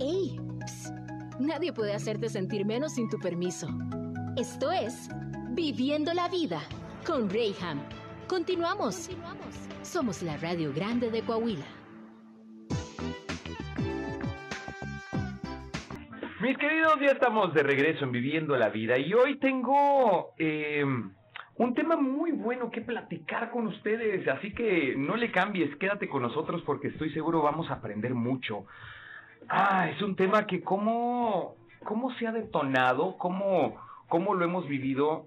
¡Ey! nadie puede hacerte sentir menos sin tu permiso. Esto es Viviendo la Vida con Rayham. Continuamos. Somos la Radio Grande de Coahuila. Mis queridos, ya estamos de regreso en Viviendo la Vida y hoy tengo eh, un tema muy bueno que platicar con ustedes, así que no le cambies, quédate con nosotros porque estoy seguro vamos a aprender mucho. Ah, es un tema que cómo, cómo se ha detonado, cómo, cómo lo hemos vivido,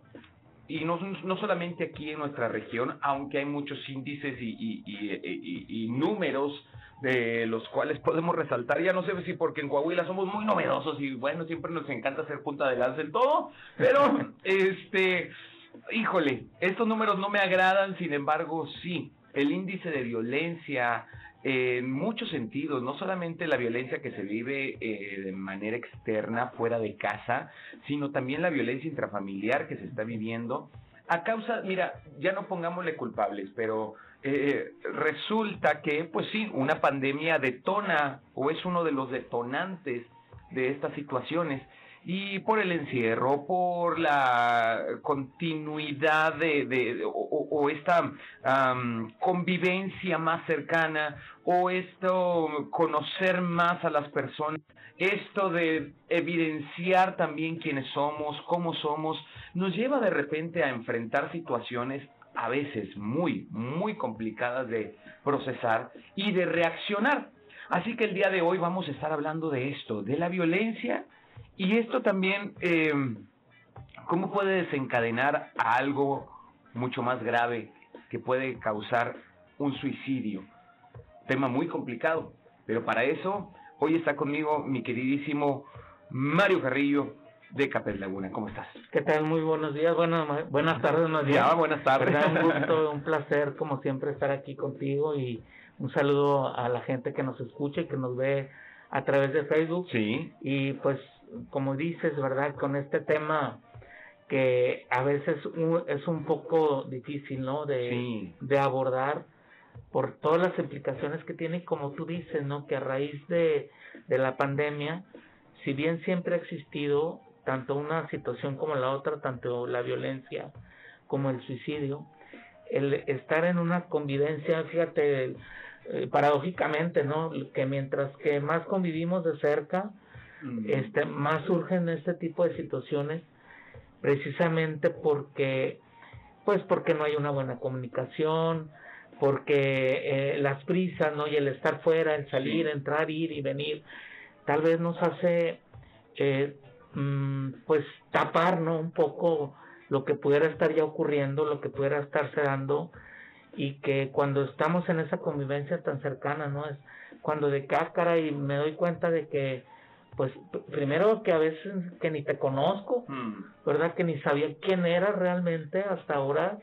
y no, no solamente aquí en nuestra región, aunque hay muchos índices y, y, y, y, números de los cuales podemos resaltar, ya no sé si porque en Coahuila somos muy novedosos y bueno, siempre nos encanta hacer punta de lanza en todo, pero este, híjole, estos números no me agradan, sin embargo, sí, el índice de violencia, en muchos sentidos, no solamente la violencia que se vive eh, de manera externa, fuera de casa, sino también la violencia intrafamiliar que se está viviendo. A causa, mira, ya no pongámosle culpables, pero eh, resulta que, pues sí, una pandemia detona o es uno de los detonantes de estas situaciones y por el encierro, por la continuidad de, de, o, esta convivencia más cercana, o esto conocer más a las personas, esto de evidenciar también quiénes somos, cómo somos, nos lleva de repente a enfrentar situaciones a veces muy, muy complicadas de procesar y de reaccionar. Así que el día de hoy vamos a estar hablando de esto, de la violencia y esto también, eh, ¿cómo puede desencadenar a algo mucho más grave que puede causar un suicidio? Tema muy complicado, pero para eso hoy está conmigo mi queridísimo Mario Carrillo de Capel Laguna. ¿Cómo estás? ¿Qué tal? Muy buenos días, buenas, buenas tardes, buenos días. Ya, buenas tardes. Un gusto, un placer como siempre estar aquí contigo y un saludo a la gente que nos escucha y que nos ve a través de Facebook. Sí. Y pues como dices, ¿verdad? Con este tema que a veces es un poco difícil, ¿no? De, de abordar por todas las implicaciones que tiene, como tú dices, ¿no? Que a raíz de, de la pandemia, si bien siempre ha existido tanto una situación como la otra, tanto la violencia como el suicidio, el estar en una convivencia, fíjate, eh, paradójicamente, ¿no? Que mientras que más convivimos de cerca, este, más surgen este tipo de situaciones precisamente porque pues porque no hay una buena comunicación, porque eh, las prisas, ¿no? Y el estar fuera, el salir, entrar, ir y venir, tal vez nos hace, eh, mm, pues, tapar, ¿no? Un poco lo que pudiera estar ya ocurriendo, lo que pudiera estarse dando, y que cuando estamos en esa convivencia tan cercana, ¿no? Es cuando de cáscara y me doy cuenta de que pues primero que a veces que ni te conozco, mm. ¿verdad? Que ni sabía quién eras realmente hasta ahora,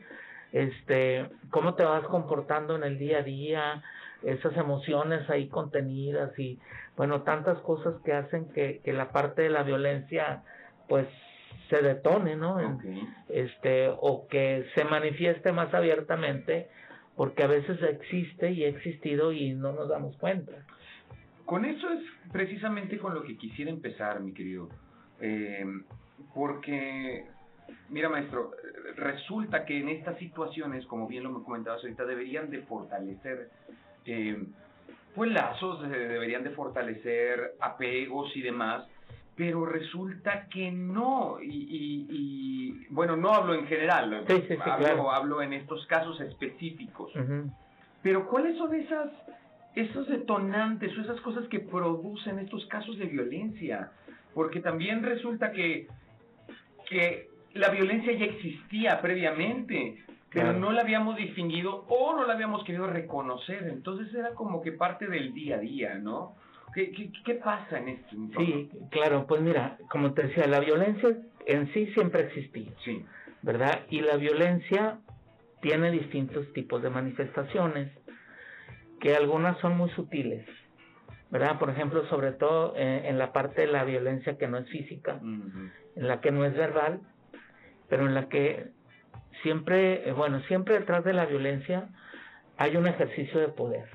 este, cómo te vas comportando en el día a día, esas emociones ahí contenidas y bueno, tantas cosas que hacen que, que la parte de la violencia pues se detone, ¿no? Este, o que se manifieste más abiertamente porque a veces existe y ha existido y no nos damos cuenta. Con eso es precisamente con lo que quisiera empezar, mi querido. Eh, porque, mira, maestro, resulta que en estas situaciones, como bien lo me comentabas ahorita, deberían de fortalecer, eh, pues lazos, deberían de fortalecer apegos y demás, pero resulta que no, y, bueno, no hablo en general, hablo, en estos casos específicos. Pero ¿cuáles son esas esos detonantes o esas cosas que producen estos casos de violencia. Porque también resulta que, que la violencia ya existía previamente, pero no la habíamos distinguido o no la habíamos querido reconocer. Entonces era como que parte del día a día, ¿no? ¿Qué, qué, qué pasa en esto? Sí, claro, pues mira, como te decía, la violencia en sí siempre ha existido. Sí. ¿Verdad? Y la violencia tiene distintos tipos de manifestaciones que algunas son muy sutiles, ¿verdad? Por ejemplo, sobre todo eh, en la parte de la violencia que no es física, en la que no es verbal, pero en la que siempre, eh, bueno, siempre detrás de la violencia hay un ejercicio de poder,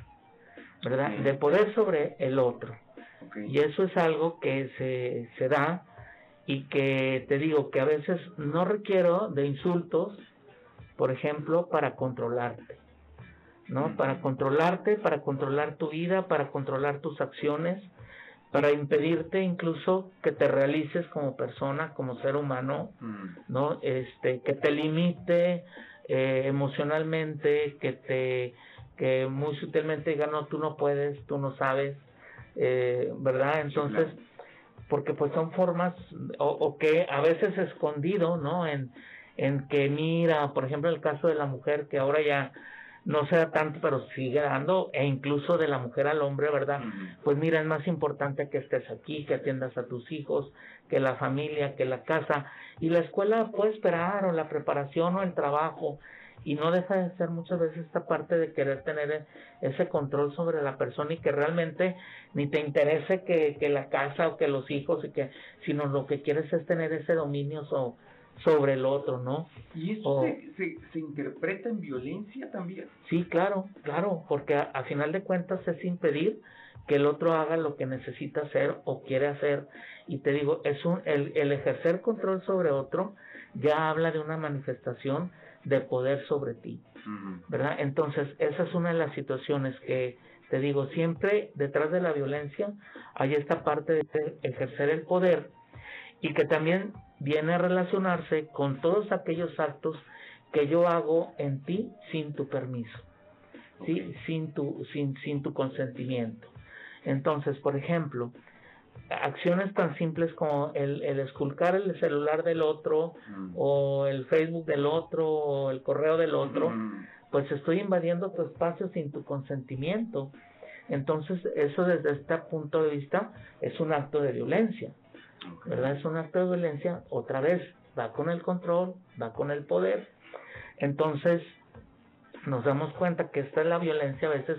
¿verdad? De poder sobre el otro, Y eso es algo que se, se da y que te digo que a veces no requiero de insultos, por ejemplo, para controlarte, ¿no? Para controlarte, para controlar tu vida, para controlar tus acciones, para impedirte incluso que te realices como persona, como ser humano, ¿no? Este, que te limite eh, emocionalmente, que te, que muy sutilmente diga, no, tú no puedes, tú no sabes, eh, ¿verdad? Entonces, porque pues son formas, o, o, que a veces escondido, ¿no? En, en que mira, por ejemplo, el caso de la mujer que ahora ya no sea tanto, pero sigue dando, e incluso de la mujer al hombre, ¿verdad? Pues mira, es más importante que estés aquí, que atiendas a tus hijos, que la familia, que la casa, y la escuela puede esperar, o la preparación, o el trabajo, y no deja de ser muchas veces esta parte de querer tener ese control sobre la persona y que realmente ni te interese que, que la casa o que los hijos y que sino lo que quieres es tener ese dominio so, sobre el otro, ¿no? ¿Y eso se, se, interpreta en violencia también? Sí, claro, claro, porque a, final de cuentas es impedir que el otro haga lo que necesita hacer o quiere hacer. Y te digo, es un, el, el ejercer control sobre otro ya habla de una manifestación de poder sobre ti, ¿verdad? Entonces, esa es una de las situaciones que, te digo, siempre detrás de la violencia hay esta parte de ejercer el poder y que también viene a relacionarse con todos aquellos actos que yo hago en ti sin tu permiso, ¿sí? sin, tu, sin, sin tu consentimiento. Entonces, por ejemplo, acciones tan simples como el, el esculcar el celular del otro mm. o el Facebook del otro o el correo del otro, mm. pues estoy invadiendo tu espacio sin tu consentimiento. Entonces, eso desde este punto de vista es un acto de violencia. ¿Verdad? Es un acto de violencia, otra vez, va con el control, va con el poder. Entonces, nos damos cuenta que esta es la violencia a veces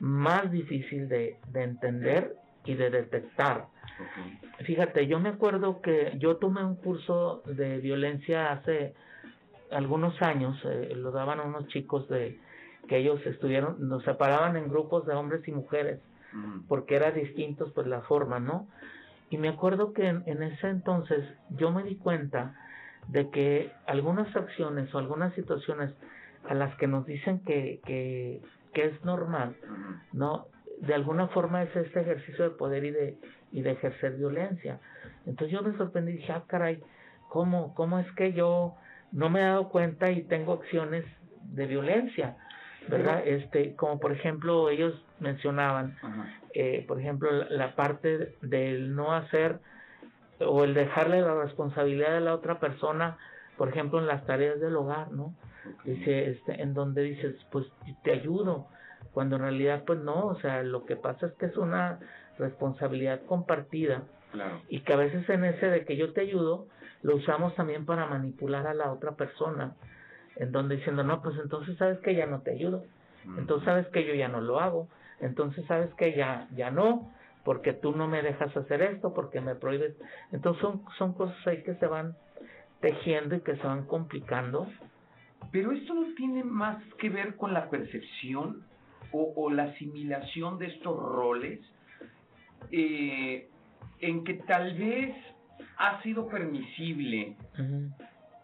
más difícil de, de entender y de detectar. Fíjate, yo me acuerdo que yo tomé un curso de violencia hace algunos años, eh, lo daban unos chicos de que ellos estuvieron, nos separaban en grupos de hombres y mujeres, porque era distintos pues la forma, ¿no? Y me acuerdo que en, ese entonces yo me di cuenta de que algunas acciones o algunas situaciones a las que nos dicen que, que, que es normal, ¿no? De alguna forma es este ejercicio de poder y de, y de ejercer violencia. Entonces yo me sorprendí y dije, ah, caray, ¿cómo, ¿cómo es que yo no me he dado cuenta y tengo acciones de violencia? ¿Verdad? Este, como por ejemplo ellos mencionaban, eh, por ejemplo, la, parte del no hacer o el dejarle la responsabilidad a la otra persona, por ejemplo, en las tareas del hogar, ¿no? Dice, este, en donde dices, pues te ayudo, cuando en realidad, pues no, o sea, lo que pasa es que es una responsabilidad compartida y que a veces en ese de que yo te ayudo, lo usamos también para manipular a la otra persona en donde diciendo, no, pues entonces sabes que ya no te ayudo, entonces sabes que yo ya no lo hago, entonces sabes que ya, ya no, porque tú no me dejas hacer esto, porque me prohíbes. Entonces son, son cosas ahí que se van tejiendo y que se van complicando. Pero esto no tiene más que ver con la percepción o, o la asimilación de estos roles, eh, en que tal vez ha sido permisible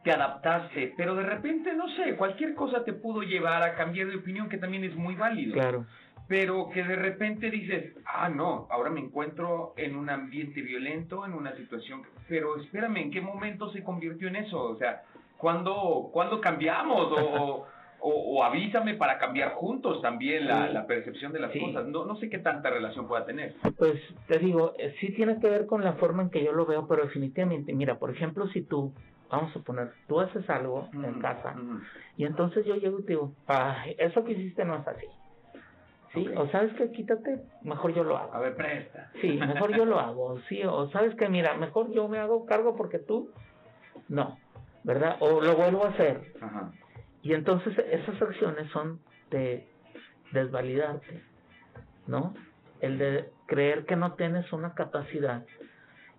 te adaptaste, pero de repente, no sé, cualquier cosa te pudo llevar a cambiar de opinión, que también es muy válido. Claro. Pero que de repente dices, ah, no, ahora me encuentro en un ambiente violento, en una situación, pero espérame, ¿en qué momento se convirtió en eso? O sea, ¿cuándo, ¿cuándo cambiamos? O, o, avísame para cambiar juntos también la, la percepción de las cosas. No, no sé qué tanta relación pueda tener. Pues te digo, eh, sí tiene que ver con la forma en que yo lo veo, pero definitivamente, mira, por ejemplo, si tú vamos a poner, tú haces algo en casa y entonces yo llego y te digo, eso que hiciste no es así. ¿Sí? O sabes que quítate, mejor yo lo hago. A ver, presta. Sí, mejor yo lo hago. Sí, o sabes que mira, mejor yo me hago cargo porque tú no, ¿verdad? O lo vuelvo a hacer. Y entonces esas acciones son de desvalidarte, ¿no? El de creer que no tienes una capacidad.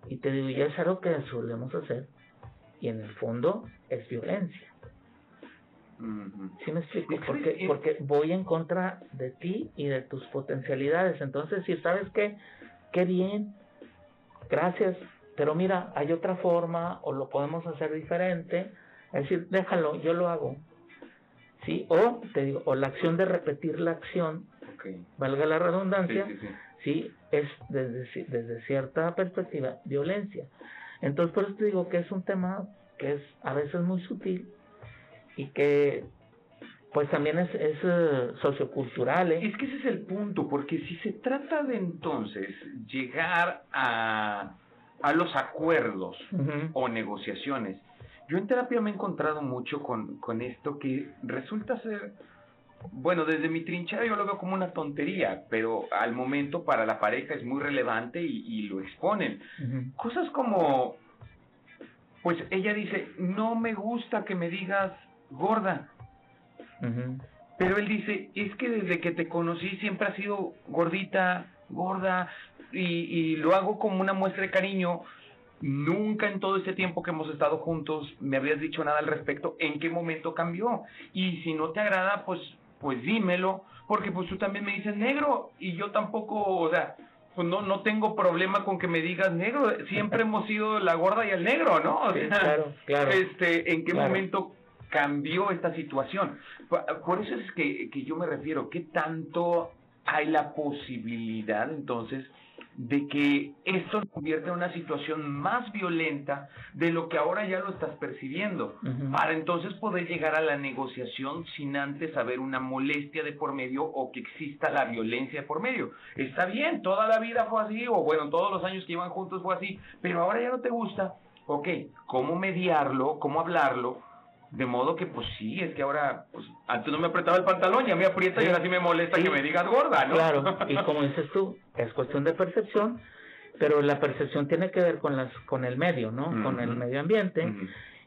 Y te digo, ya es algo que solemos hacer y en el fondo es violencia. ¿Sí me explico? Porque, porque voy en contra de ti y de tus potencialidades. Entonces, si sabes que qué bien, gracias, pero mira, hay otra forma o lo podemos hacer diferente, es decir, déjalo, yo lo hago. ¿Sí? O, te digo, o la acción de repetir la acción, valga la redundancia, sí, es desde, desde cierta perspectiva violencia. Entonces, por eso te digo que es un tema que es a veces muy sutil y que pues también es, es eh, sociocultural. ¿eh? Es que ese es el punto, porque si se trata de entonces llegar a, a los acuerdos o negociaciones, yo en terapia me he encontrado mucho con, con esto que resulta ser, bueno, desde mi trinchera yo lo veo como una tontería, pero al momento para la pareja es muy relevante y, lo exponen. Cosas como, pues ella dice, no me gusta que me digas gorda. Pero él dice, es que desde que te conocí siempre has sido gordita, gorda, y, y lo hago como una muestra de cariño. Nunca en todo este tiempo que hemos estado juntos me habías dicho nada al respecto. ¿En qué momento cambió? Y si no te agrada, pues, pues dímelo, porque pues tú también me dices negro y yo tampoco, o sea, pues no, no tengo problema con que me digas negro. Siempre hemos sido la gorda y el negro, ¿no? claro, claro. Este, ¿en qué momento cambió esta situación. Por eso es que, que yo me refiero, ¿qué tanto hay la posibilidad entonces de que esto se convierta en una situación más violenta de lo que ahora ya lo estás percibiendo, para entonces poder llegar a la negociación sin antes haber una molestia de por medio o que exista la violencia de por medio. Está bien, toda la vida fue así, o bueno, todos los años que iban juntos fue así, pero ahora ya no te gusta. Ok, ¿cómo mediarlo? ¿Cómo hablarlo? De modo que, pues sí, es que ahora, pues antes no me apretaba el pantalón, ya me aprieta y ahora sí me molesta que me digas gorda, ¿no? Claro, y como dices tú, es cuestión de percepción, pero la percepción tiene que ver con las con el medio, ¿no? Con el medio ambiente.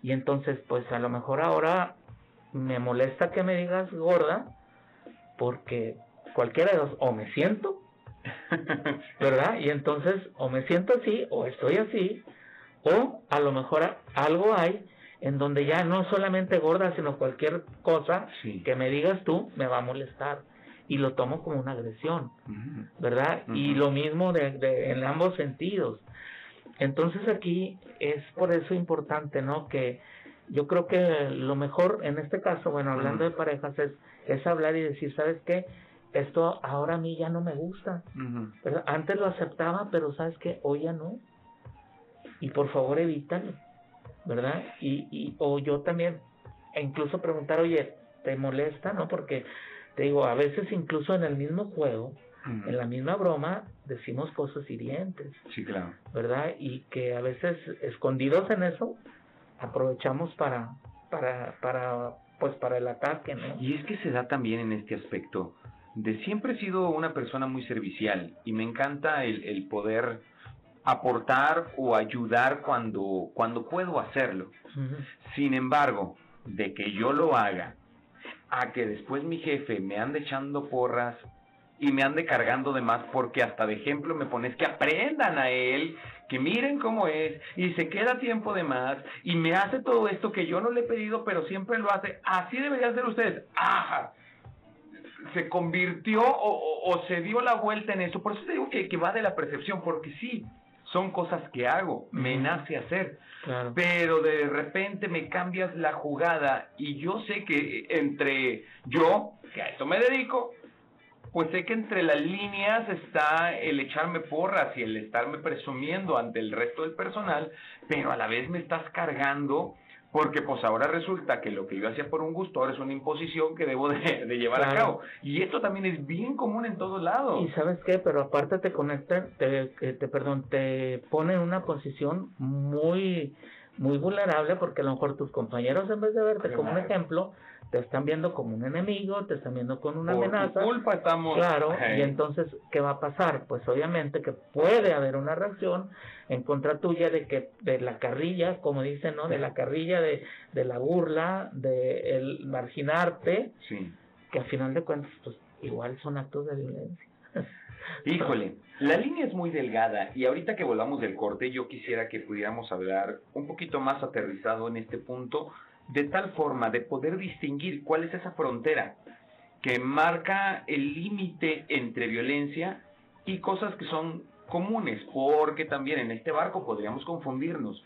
Y entonces, pues a lo mejor ahora me molesta que me digas gorda, porque cualquiera de dos, o me siento, ¿verdad? Y entonces, o me siento así, o estoy así, o a lo mejor algo hay en donde ya no solamente gorda, sino cualquier cosa que me digas tú me va a molestar y lo tomo como una agresión, ¿verdad? Y lo mismo de, en ambos sentidos. Entonces aquí es por eso importante, ¿no? Que yo creo que lo mejor en este caso, bueno, hablando de parejas, es, es hablar y decir, ¿sabes qué? Esto ahora a mí ya no me gusta. Antes lo aceptaba, pero ¿sabes qué? Hoy ya no. Y por favor evítalo. ¿Verdad? Y, y, o yo también, e incluso preguntar, oye, ¿te molesta? ¿No? Porque te digo, a veces incluso en el mismo juego, en la misma broma, decimos cosas hirientes. Sí, claro. ¿Verdad? Y que a veces escondidos en eso, aprovechamos para, para, para, pues para el ataque, ¿no? Y es que se da también en este aspecto de siempre he sido una persona muy servicial y me encanta el, el poder aportar o ayudar cuando, cuando puedo hacerlo. Sin embargo, de que yo lo haga, a que después mi jefe me ande echando porras y me ande cargando de más porque hasta de ejemplo me pones que aprendan a él, que miren cómo es y se queda tiempo de más y me hace todo esto que yo no le he pedido pero siempre lo hace. Así deberían ser ustedes. ¡Ajá! Se convirtió o, se dio la vuelta en eso. Por eso te digo que, que va de la percepción, porque sí, son cosas que hago, me nace hacer. Pero de repente me cambias la jugada y yo sé que entre yo, que a eso me dedico, pues sé que entre las líneas está el echarme porras y el estarme presumiendo ante el resto del personal, pero a la vez me estás cargando porque pues ahora resulta que lo que yo hacía por un gusto ahora es una imposición que debo de, llevar a cabo. Y esto también es bien común en todos lados. Y sabes qué, pero aparte te conecta, te, te, perdón, te pone en una posición muy muy vulnerable porque a lo mejor tus compañeros en vez de verte como un ejemplo, te están viendo como un enemigo, te están viendo con una amenaza. Tu culpa estamos. Claro, y entonces, ¿qué va a pasar? Pues obviamente que puede haber una reacción en contra tuya de que de la carrilla, como dicen, ¿no? De la carrilla, de, de la burla, de el marginarte, sí. que al final de cuentas, pues igual son actos de violencia. Híjole, la línea es muy delgada y ahorita que volvamos del corte yo quisiera que pudiéramos hablar un poquito más aterrizado en este punto, de tal forma de poder distinguir cuál es esa frontera que marca el límite entre violencia y cosas que son comunes, porque también en este barco podríamos confundirnos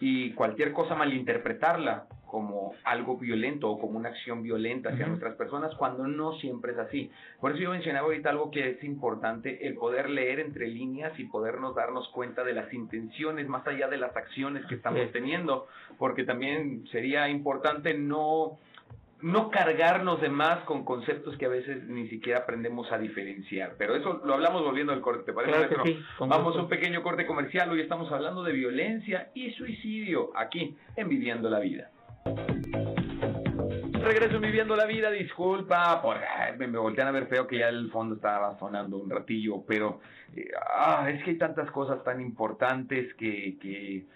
y cualquier cosa malinterpretarla como algo violento o como una acción violenta hacia nuestras personas cuando no siempre es así. Por eso yo mencionaba ahorita algo que es importante, el poder leer entre líneas y podernos darnos cuenta de las intenciones más allá de las acciones que estamos teniendo, porque también sería importante no no cargarnos de más con conceptos que a veces ni siquiera aprendemos a diferenciar. Pero eso lo hablamos volviendo al corte, ¿te parece, Vamos a un pequeño corte comercial. Hoy estamos hablando de violencia y suicidio aquí en Viviendo la Vida. Regreso en Viviendo la Vida, disculpa, por, me, me, voltean a ver feo que ya el fondo estaba sonando un ratillo, pero eh, ah, es que hay tantas cosas tan importantes que, que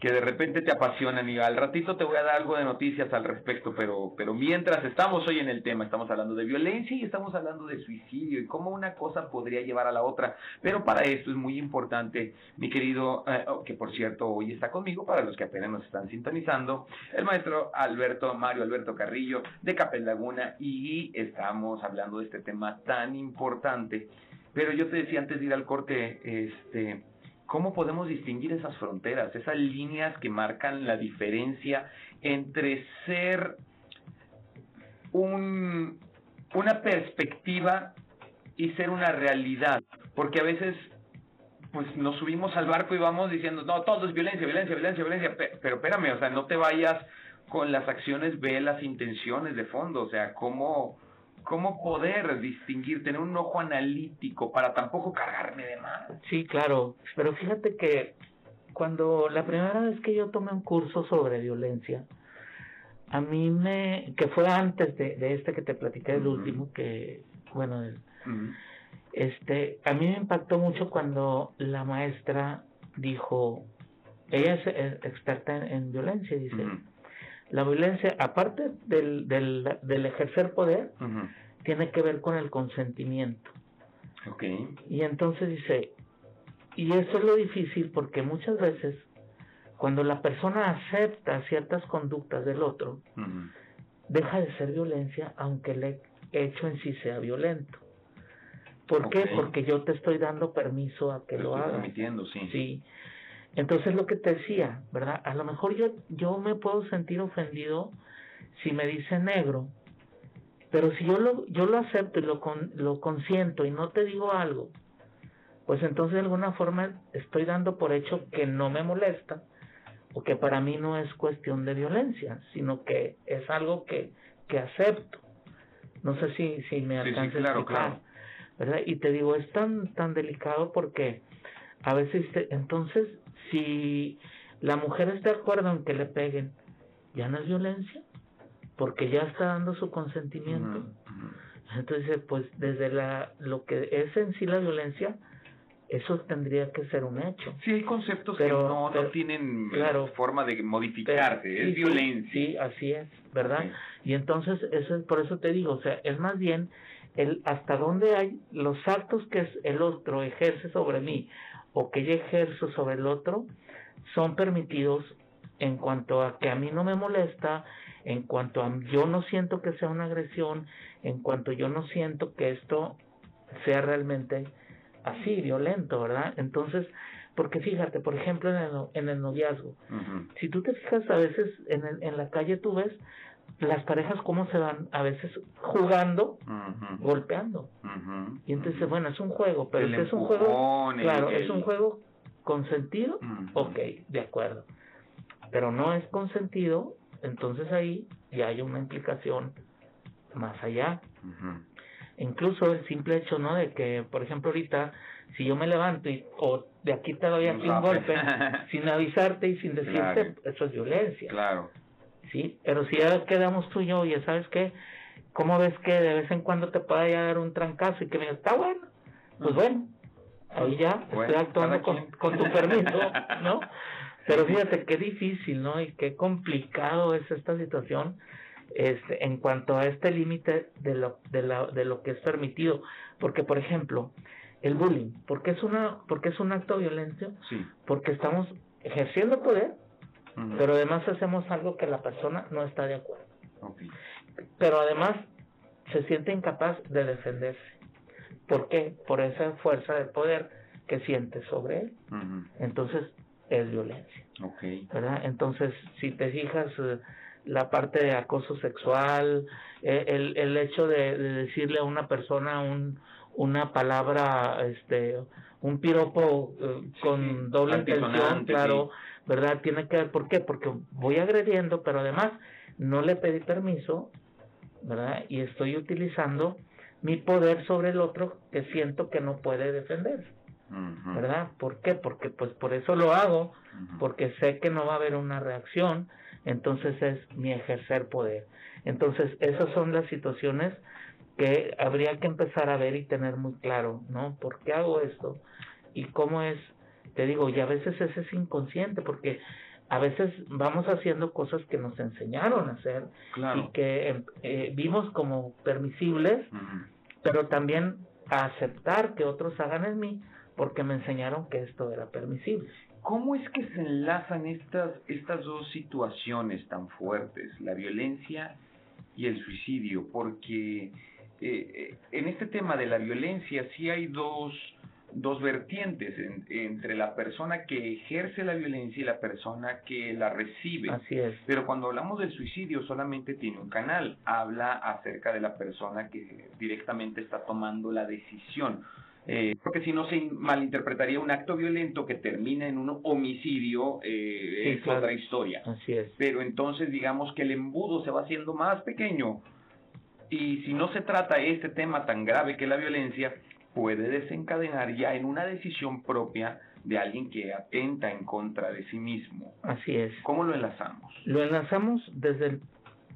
que de repente te apasionan y al ratito te voy a dar algo de noticias al respecto, pero, pero mientras estamos hoy en el tema, estamos hablando de violencia y estamos hablando de suicidio y cómo una cosa podría llevar a la otra, pero para esto es muy importante, mi querido, eh, oh, que por cierto hoy está conmigo, para los que apenas nos están sintonizando, el maestro Alberto, Mario Alberto Carrillo de Capel Laguna y estamos hablando de este tema tan importante, pero yo te decía antes de ir al corte, este ¿Cómo podemos distinguir esas fronteras, esas líneas que marcan la diferencia entre ser un, una perspectiva y ser una realidad? Porque a veces pues nos subimos al barco y vamos diciendo, no, todo es violencia, violencia, violencia, violencia, pero espérame, o sea, no te vayas con las acciones, ve las intenciones de fondo, o sea, cómo, cómo poder distinguir, tener un ojo analítico para tampoco cargarme de más. Sí, claro, pero fíjate que cuando la primera vez que yo tomé un curso sobre violencia, a mí me, que fue antes de, de este que te platiqué, el último, que, bueno, este, a mí me impactó mucho cuando la maestra dijo, ella es experta en, violencia, dice, la violencia, aparte del, del, del ejercer poder, tiene que ver con el consentimiento. Okay. Y entonces dice, y eso es lo difícil porque muchas veces cuando la persona acepta ciertas conductas del otro, deja de ser violencia aunque el hecho en sí sea violento. ¿Por qué? Porque yo te estoy dando permiso a que lo hagas. Permitiendo, sí. Sí. Entonces lo que te decía, ¿verdad? A lo mejor yo, yo me puedo sentir ofendido si me dice negro, pero si yo lo, yo lo acepto y lo, con, lo consiento y no te digo algo, pues entonces de alguna forma estoy dando por hecho que no me molesta o que para mí no es cuestión de violencia, sino que es algo que, que acepto. No sé si, si me alcanza claro, claro. ¿verdad? Y te digo, es tan, tan delicado porque a veces, entonces, si la mujer está de acuerdo en que le peguen, ya no es violencia, porque ya está dando su consentimiento. Entonces, pues desde la lo que es en sí la violencia, eso tendría que ser un hecho. Sí, hay conceptos que no, no tienen forma de modificarse, es violencia. Sí, así es, ¿verdad? Y entonces, eso es, por eso te digo, o sea, es más bien el hasta dónde hay los actos que el otro ejerce sobre mí o que yo ejerzo sobre el otro son permitidos en cuanto a que a mí no me molesta, en cuanto a yo no siento que sea una agresión, en cuanto yo no siento que esto sea realmente así, violento, ¿verdad? Entonces, porque fíjate, por ejemplo, en el, en el noviazgo, si tú te fijas a veces en, en la calle tú ves las parejas cómo se van a veces jugando, golpeando. Y entonces, bueno, es un juego, pero si es un juego, claro, es un juego consentido, ok, de acuerdo. Pero no es consentido, entonces ahí ya hay una implicación más allá. Incluso el simple hecho, ¿no? De que, por ejemplo, ahorita, si yo me levanto y, o de aquí te doy aquí un golpe, sin avisarte y sin decirte, eso es violencia. Claro. Sí, pero si ya quedamos tú y yo, ya sabes qué, ¿cómo ves que de vez en cuando te pueda dar un trancazo y que me diga, está bueno? Pues bueno, ahí ya estoy actuando con, con, tu permiso, ¿no? Pero fíjate qué difícil, ¿no? Y qué complicado es esta situación este, en cuanto a este límite de lo, de, la, de lo que es permitido. Porque, por ejemplo, el bullying, ¿por qué es, una, porque es un acto violento? Sí. Porque estamos ejerciendo poder pero además hacemos algo que la persona no está de acuerdo. Pero además se siente incapaz de defenderse. ¿Por qué? Por esa fuerza de poder que sientes sobre él. Entonces, es violencia. Okay. ¿Verdad? Entonces, si te fijas, eh, la parte de acoso sexual, eh, el, el hecho de, decirle a una persona un, una palabra, este, un piropo eh, con doble intención, claro, ¿verdad? Tiene que ver, ¿por qué? Porque voy agrediendo, pero además no le pedí permiso, ¿verdad? Y estoy utilizando mi poder sobre el otro que siento que no puede defender. ¿Verdad? ¿Por qué? Porque pues por eso lo hago, porque sé que no va a haber una reacción, entonces es mi ejercer poder. Entonces, esas son las situaciones que habría que empezar a ver y tener muy claro, ¿no? ¿Por qué hago esto? Y cómo es, te digo, y a veces ese es inconsciente, porque a veces vamos haciendo cosas que nos enseñaron a hacer y que eh, vimos como permisibles, pero también a aceptar que otros hagan en mí porque me enseñaron que esto era permisible. ¿Cómo es que se enlazan estas, estas dos situaciones tan fuertes, la violencia y el suicidio? Porque eh, eh, en este tema de la violencia sí hay dos, dos vertientes entre la persona que ejerce la violencia y la persona que la recibe. Así es. Pero cuando hablamos del suicidio solamente tiene un canal, habla acerca de la persona que directamente está tomando la decisión. Eh, porque si no se malinterpretaría un acto violento que termina en un homicidio, eh, es otra historia. Así es. Pero entonces digamos que el embudo se va haciendo más pequeño y si no se trata este tema tan grave que la violencia, puede desencadenar ya en una decisión propia de alguien que atenta en contra de sí mismo. Así es. ¿Cómo lo enlazamos? Lo enlazamos desde el,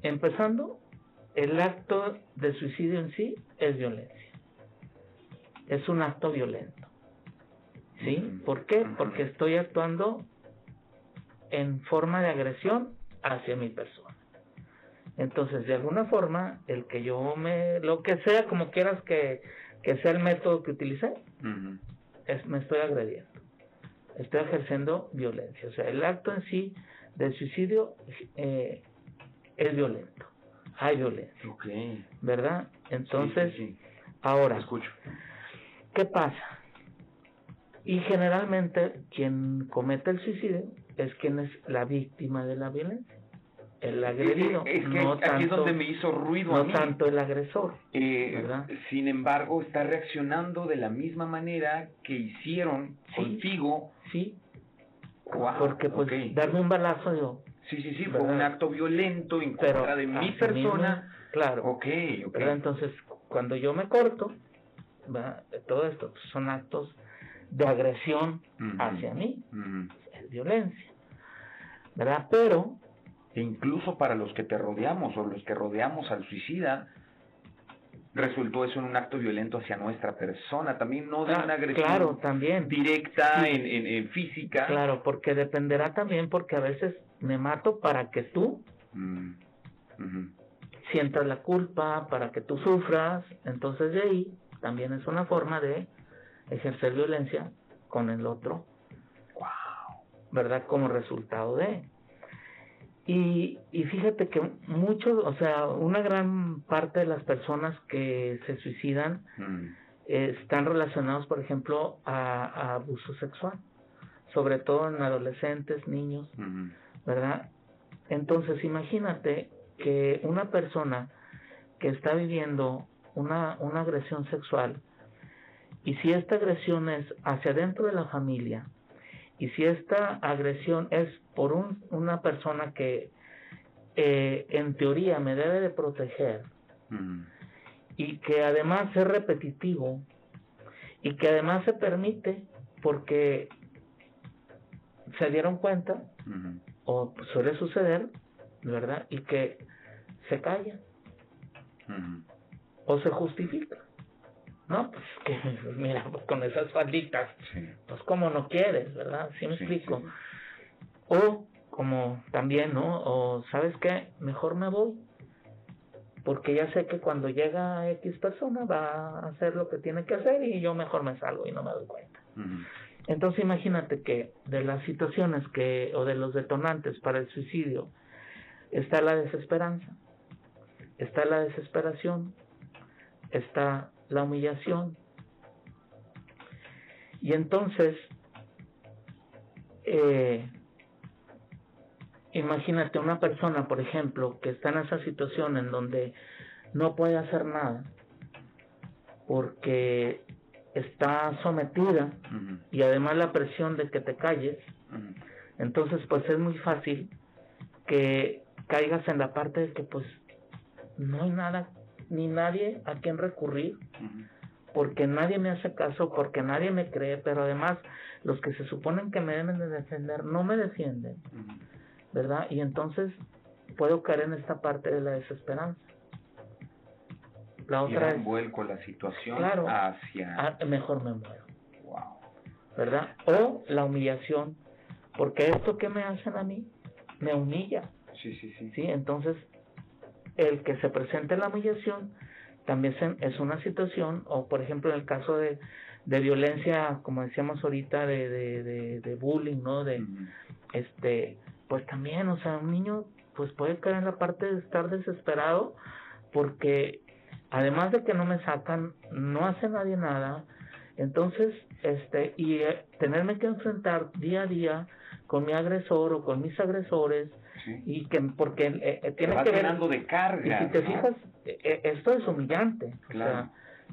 empezando, el acto de suicidio en sí es violencia es un acto violento. ¿Sí? ¿Por qué? Porque estoy actuando en forma de agresión hacia mi persona. Entonces, de alguna forma, el que yo me, lo que sea, como quieras que, que sea el método que utilicé, es, me estoy agrediendo. Estoy ejerciendo violencia. O sea, el acto en sí del suicidio eh, es violento. Hay violencia. Okay. ¿Verdad? Entonces, ahora, escucho. ¿Qué pasa? Y generalmente quien comete el suicidio es quien es la víctima de la violencia. El agredido. Es que no aquí tanto, es donde me hizo ruido. No tanto el agresor. Eh, sin embargo, está reaccionando de la misma manera que hicieron contigo. Sí. Porque pues darme un balazo yo. Sí, sí, sí, fue un acto violento en contra de mi persona. claro. Ok, ok. Entonces, cuando yo me corto, todo esto son actos de agresión hacia mí, es violencia, ¿verdad? Pero... Incluso para los que te rodeamos o los que rodeamos al suicida, resultó eso en un acto violento hacia nuestra persona, también no de una agresión claro, también. directa en, en, física. Claro, porque dependerá también, porque a veces me mato para que tú sientas la culpa, para que tú sufras, entonces de ahí también es una forma de ejercer violencia con el otro. Wow. ¿Verdad? Como resultado de. Y, y fíjate que muchos, o sea, una gran parte de las personas que se suicidan mm. están relacionados, por ejemplo, a, abuso sexual, sobre todo en adolescentes, niños, mm-hmm. ¿verdad? Entonces, imagínate que una persona que está viviendo una, una agresión sexual, y si esta agresión es hacia dentro de la familia, y si esta agresión es por un, una persona que eh, en teoría me debe de proteger, y que además es repetitivo, y que además se permite porque se dieron cuenta, o suele suceder, ¿verdad? Y que se calla o se justifica. No, pues que, mira, pues con esas falditas, pues como no quieres, ¿verdad? ¿Sí me explico? O como también, ¿no? O sabes qué, mejor me voy, porque ya sé que cuando llega X persona va a hacer lo que tiene que hacer y yo mejor me salgo y no me doy cuenta. Entonces imagínate que de las situaciones que, o de los detonantes para el suicidio, está la desesperanza, está la desesperación, está la humillación. Y entonces, eh, imagínate una persona, por ejemplo, que está en esa situación en donde no puede hacer nada porque está sometida y además la presión de que te calles, entonces pues es muy fácil que caigas en la parte de que pues no hay nada ni nadie a quien recurrir porque nadie me hace caso, porque nadie me cree, pero además los que se suponen que me deben de defender no me defienden, ¿verdad? Y entonces puedo caer en esta parte de la desesperanza. La otra es, vuelco la situación claro, hacia... Ah, mejor me muero. ¿Verdad? O la humillación, porque esto que me hacen a mí me humilla. Sí, sí, sí. Sí, entonces el que se presente la humillación también es una situación, o por ejemplo en el caso de, de violencia, como decíamos ahorita, de, de, de, bullying, ¿no? De, este, pues también, o sea, un niño pues puede caer en la parte de estar desesperado porque además de que no me sacan, no hace nadie nada, entonces, este, y eh, tenerme que enfrentar día a día con mi agresor o con mis agresores, y que porque eh, eh tiene que ver de carga y si te fijas esto es humillante claro.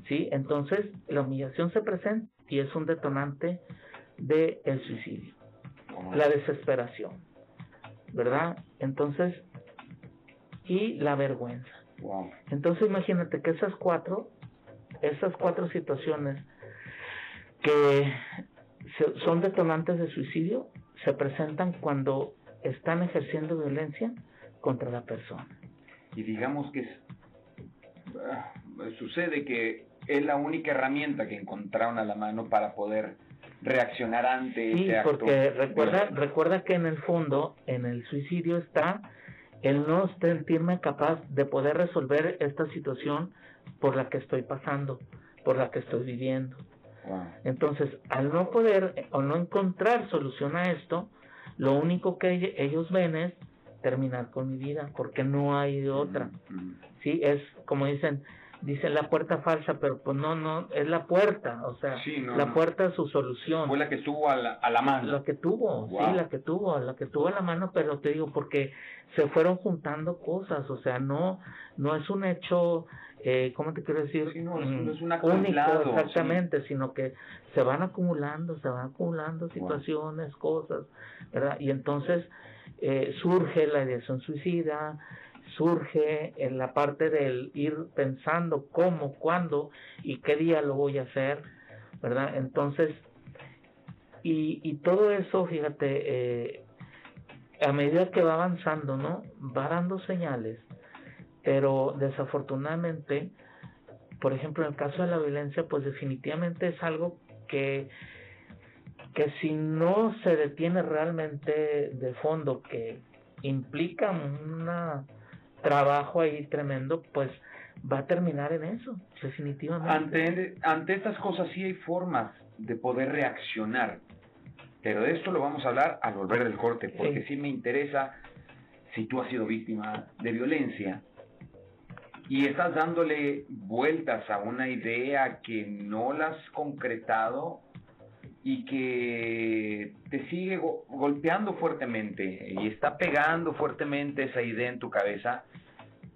sí entonces la humillación se presenta y es un detonante de el suicidio la desesperación verdad entonces y la vergüenza. Entonces imagínate que esas cuatro, esas cuatro situaciones que son detonantes de suicidio se presentan cuando están ejerciendo violencia contra la persona. Y digamos que ah, sucede que es la única herramienta que encontraron a la mano para poder reaccionar ante sí, porque recuerda recuerda que en el fondo en el suicidio está el no sentirme capaz de poder resolver esta situación por la que estoy pasando, por la que estoy viviendo. Entonces, al no poder o no encontrar solución a esto, lo único que ellos ven es terminar con mi vida, porque no hay otra. Sí, es como dicen, dicen la puerta falsa, pero pues no, no, es la puerta, o sea, la puerta es su solución. Fue la que estuvo a la, a la mano. La que tuvo, sí, la que tuvo, la que tuvo a la mano, pero te digo, porque se fueron juntando cosas, o sea, no, no es un hecho, eh, ¿cómo te quiero decir? no, es, un único, exactamente, sino que se van acumulando, se van acumulando situaciones, cosas, ¿verdad? Y entonces eh, surge la ideación suicida, surge en la parte del ir pensando cómo, cuándo y qué día lo voy a hacer, ¿verdad? Entonces, y, y todo eso, fíjate, eh, a medida que va avanzando, ¿no? Va dando señales, pero desafortunadamente, por ejemplo, en el caso de la violencia, pues definitivamente es algo que que si no se detiene realmente de fondo, que implica una trabajo ahí tremendo, pues va a terminar en eso, definitivamente. Ante, ante estas cosas sí hay formas de poder reaccionar, pero de esto lo vamos a hablar al volver del corte, porque sí. me interesa si tú has sido víctima de violencia y estás dándole vueltas a una idea que no la has concretado y que te sigue golpeando fuertemente y está pegando fuertemente esa idea en tu cabeza,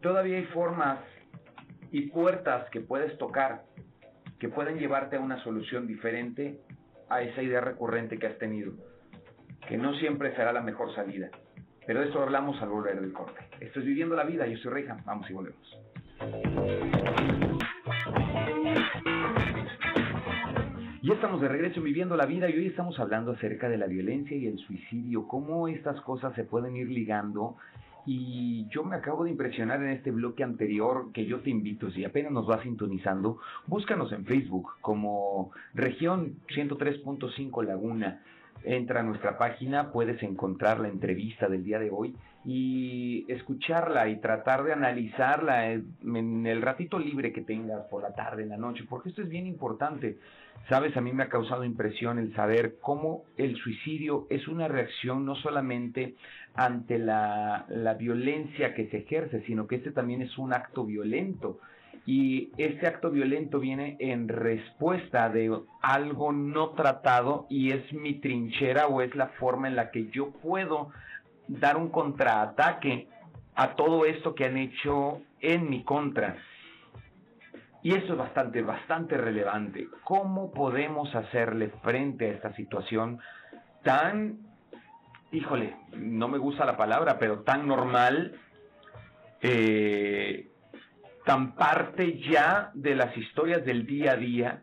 todavía hay formas y puertas que puedes tocar que pueden llevarte a una solución diferente a esa idea recurrente que has tenido, que no siempre será la mejor salida. Pero de eso hablamos al volver del corte. Esto es Viviendo la Vida, yo soy Reija, vamos y volvemos. Y estamos de regreso viviendo la vida y hoy estamos hablando acerca de la violencia y el suicidio, cómo estas cosas se pueden ir ligando. Y yo me acabo de impresionar en este bloque anterior que yo te invito, si apenas nos vas sintonizando, búscanos en Facebook como región 103.5 Laguna. Entra a nuestra página, puedes encontrar la entrevista del día de hoy y escucharla y tratar de analizarla en el ratito libre que tengas por la tarde, en la noche, porque esto es bien importante. Sabes, a mí me ha causado impresión el saber cómo el suicidio es una reacción no solamente ante la, la violencia que se ejerce, sino que este también es un acto violento y ese acto violento viene en respuesta de algo no tratado y es mi trinchera o es la forma en la que yo puedo dar un contraataque a todo esto que han hecho en mi contra. Y eso es bastante, bastante relevante. ¿Cómo podemos hacerle frente a esta situación tan, híjole, no me gusta la palabra, pero tan normal, eh, tan parte ya de las historias del día a día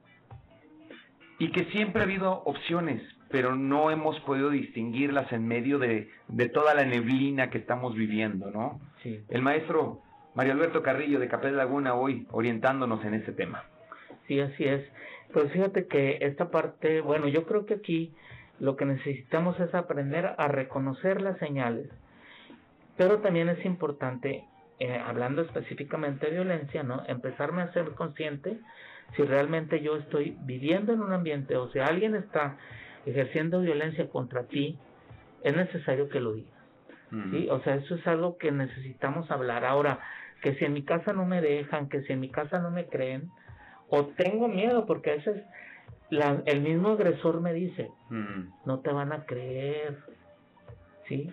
y que siempre ha habido opciones, pero no hemos podido distinguirlas en medio de, toda la neblina que estamos viviendo, ¿no? Sí. El maestro Mario Alberto Carrillo de Capel Laguna hoy orientándonos en ese tema. Sí, así es. Pues fíjate que esta parte, bueno, yo creo que aquí lo que necesitamos es aprender a reconocer las señales, pero también es importante eh, hablando específicamente de violencia, ¿no? Empezarme a ser consciente si realmente yo estoy viviendo en un ambiente o si alguien está ejerciendo violencia contra ti, es necesario que lo digas. ¿sí? O sea, eso es algo que necesitamos hablar. Ahora, que si en mi casa no me dejan, que si en mi casa no me creen, o tengo miedo, porque a veces la, el mismo agresor me dice, no te van a creer. ¿Sí?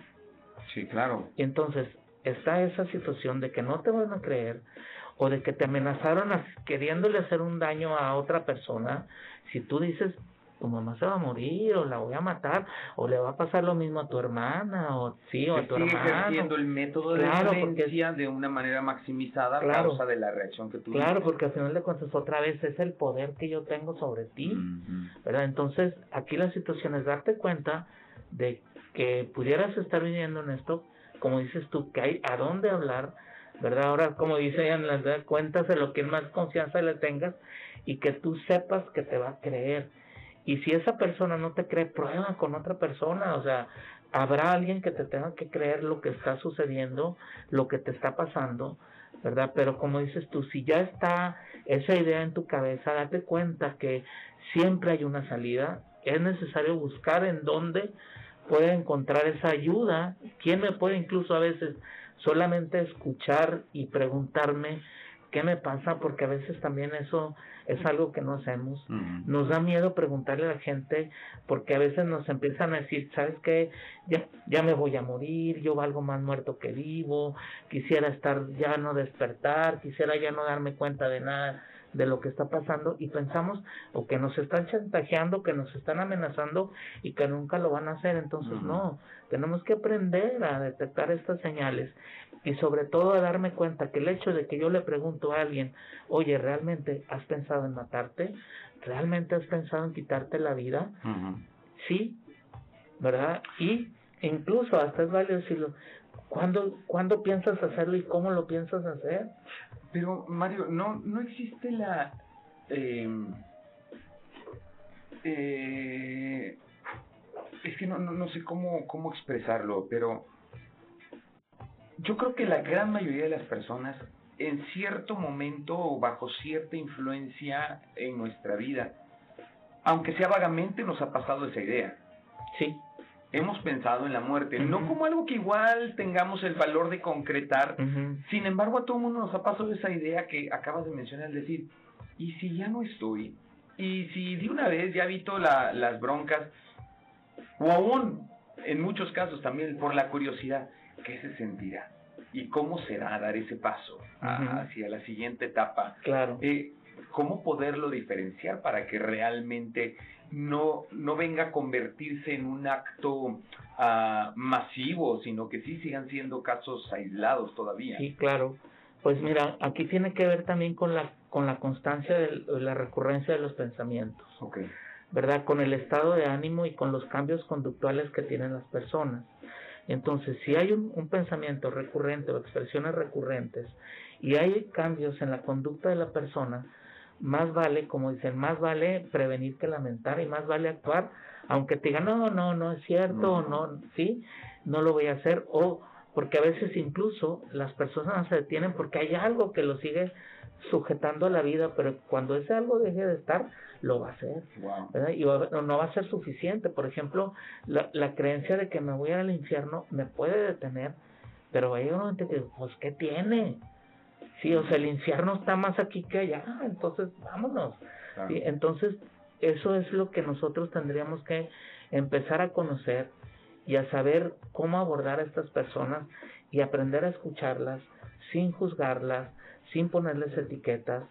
Sí, claro. Y entonces, está esa situación de que no te van a creer o de que te amenazaron queriéndole hacer un daño a otra persona, si tú dices, tu mamá se va a morir o la voy a matar o le va a pasar lo mismo a tu hermana o sí o a tu sigue ejerciendo el método de claro, violencia de una manera maximizada a causa de la reacción que tú claro porque al final de cuentas otra vez es el poder que yo tengo sobre ti verdad entonces aquí la situación es darte cuenta de que pudieras estar viviendo en esto como dices tú, que hay a dónde hablar, ¿verdad? Ahora, como dice Jan, cuentas de lo que más confianza le tengas y que tú sepas que te va a creer. Y si esa persona no te cree, prueba con otra persona, o sea, habrá alguien que te tenga que creer lo que está sucediendo, lo que te está pasando, ¿verdad? Pero como dices tú, si ya está esa idea en tu cabeza, date cuenta que siempre hay una salida, es necesario buscar en dónde puede encontrar esa ayuda, quién me puede incluso a veces solamente escuchar y preguntarme qué me pasa, porque a veces también eso es algo que no hacemos. Nos da miedo preguntarle a la gente, porque a veces nos empiezan a decir, ¿sabes qué? Ya, ya me voy a morir, yo valgo más muerto que vivo, quisiera estar ya no despertar, quisiera ya no darme cuenta de nada de lo que está pasando y pensamos o que nos están chantajeando, que nos están amenazando y que nunca lo van a hacer. Entonces, no, tenemos que aprender a detectar estas señales y sobre todo a darme cuenta que el hecho de que yo le pregunto a alguien, oye, ¿realmente has pensado en matarte? ¿Realmente has pensado en quitarte la vida? Sí, ¿verdad? Y incluso hasta es válido decirlo, ¿cuándo, ¿cuándo piensas hacerlo y cómo lo piensas hacer? Pero, Mario, no, no existe la... Em, eh, es que no, no, no sé cómo, cómo expresarlo, pero yo creo que la gran mayoría de las personas en cierto momento o bajo cierta influencia en nuestra vida, aunque sea vagamente, nos ha pasado esa idea. Sí hemos pensado en la muerte, no como algo que igual tengamos el valor de concretar, sin embargo a todo el mundo nos ha pasado esa idea que acabas de mencionar, es decir, ¿y si ya no estoy? ¿Y si de una vez ya evito la, las broncas? O aún, en muchos casos también por la curiosidad, ¿qué se sentirá? ¿Y cómo será dar ese paso hacia la siguiente etapa? Claro. Eh, ¿Cómo poderlo diferenciar para que realmente no, no venga a convertirse en un acto ah, masivo, sino que sí sigan siendo casos aislados todavía. Sí, claro. Pues mira, aquí tiene que ver también con la, con la constancia de la recurrencia de los pensamientos. Okay. ¿Verdad? Con el estado de ánimo y con los cambios conductuales que tienen las personas. Entonces, si hay un, un pensamiento recurrente o expresiones recurrentes y hay cambios en la conducta de la persona, más vale, como dicen, más vale prevenir que lamentar y más vale actuar, aunque te digan, no, no, no es cierto, no, sí, no lo voy a hacer, o porque a veces incluso las personas se detienen porque hay algo que lo sigue sujetando a la vida, pero cuando ese algo deje de estar, lo va a hacer. Y no va a ser suficiente. Por ejemplo, la, la creencia de que me voy al infierno me puede detener, pero hay un momento que, pues, ¿qué tiene? Sí, o sea, el infierno está más aquí que allá, entonces vámonos. Entonces, eso es lo que nosotros tendríamos que empezar a conocer y a saber cómo abordar a estas personas y aprender a escucharlas sin juzgarlas, sin ponerles etiquetas,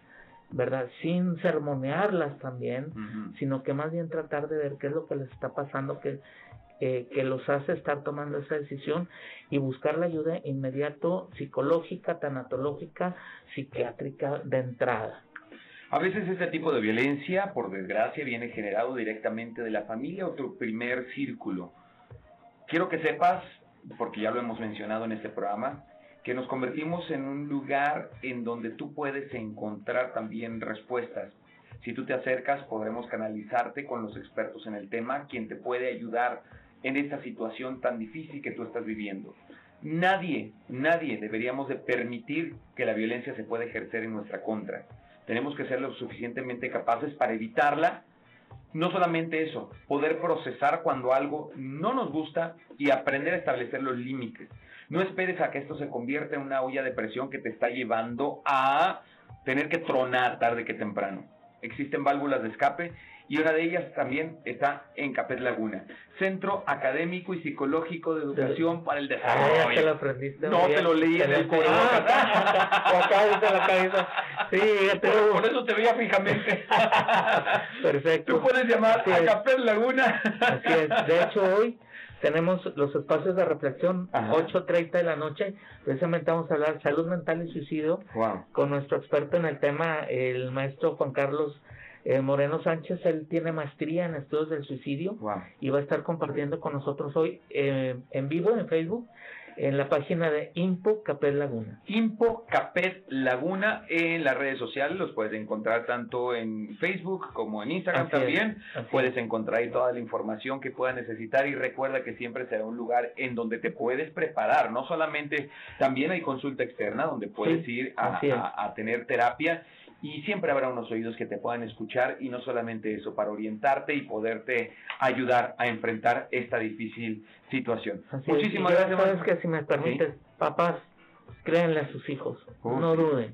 ¿verdad? Sin sermonearlas también, sino que más bien tratar de ver qué es lo que les está pasando, que, eh, que los hace estar tomando esa decisión y buscar la ayuda inmediato psicológica, tanatológica, psiquiátrica de entrada. A veces este tipo de violencia, por desgracia, viene generado directamente de la familia o tu primer círculo. Quiero que sepas, porque ya lo hemos mencionado en este programa, que nos convertimos en un lugar en donde tú puedes encontrar también respuestas. Si tú te acercas, podremos canalizarte con los expertos en el tema, quien te puede ayudar en esta situación tan difícil que tú estás viviendo. Nadie, nadie deberíamos de permitir que la violencia se pueda ejercer en nuestra contra. Tenemos que ser lo suficientemente capaces para evitarla. No solamente eso, poder procesar cuando algo no nos gusta y aprender a establecer los límites. No esperes a que esto se convierta en una olla de presión que te está llevando a tener que tronar tarde que temprano. Existen válvulas de escape y una de ellas también está en Capet Laguna, Centro Académico y Psicológico de Educación para el Desarrollo. Ah, te lo aprendiste. No, te lo leí en el. Ah, acá la cabeza. Sí, por, por, eso te veía fijamente. Perfecto. Tú puedes llamar a Capet Laguna. Así es. De hecho, hoy tenemos los espacios de reflexión, 8.30 de la noche. Precisamente vamos a hablar salud mental y suicidio con nuestro experto en el tema, el maestro Juan Carlos eh, Moreno Sánchez, él tiene maestría en estudios del suicidio y va a estar compartiendo con nosotros hoy eh, en vivo en Facebook en la página de Impo Capet Laguna. Impo Capet Laguna en las redes sociales, los puedes encontrar tanto en Facebook como en Instagram también. puedes encontrar ahí toda la información que puedas necesitar y recuerda que siempre será un lugar en donde te puedes preparar, no solamente, también hay consulta externa donde puedes ir a, a tener terapia y siempre habrá unos oídos que te puedan escuchar y no solamente eso, para orientarte y poderte ayudar a enfrentar esta difícil situación. Muchísimas gracias. Sabes que si me permites, papás, créanle a sus hijos, no duden.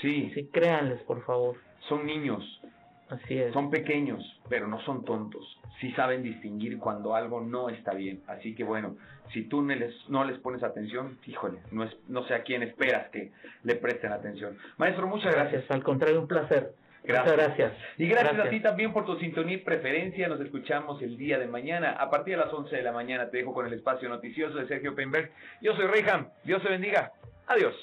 Sí. Sí, créanles, por favor. Son niños. Así es. Son pequeños, pero no son tontos. Sí saben distinguir cuando algo no está bien. Así que bueno, si tú no les, no les pones atención, híjole, no, es, no sé a quién esperas que le presten atención. Maestro, muchas gracias. Al contrario, un placer. Gracias. Muchas gracias. Y gracias, a ti también por tu sintonía y preferencia. Nos escuchamos el día de mañana. A partir de las 11 de la mañana te dejo con el espacio noticioso de Sergio Penberg. Yo soy Reyham. Dios te bendiga. Adiós.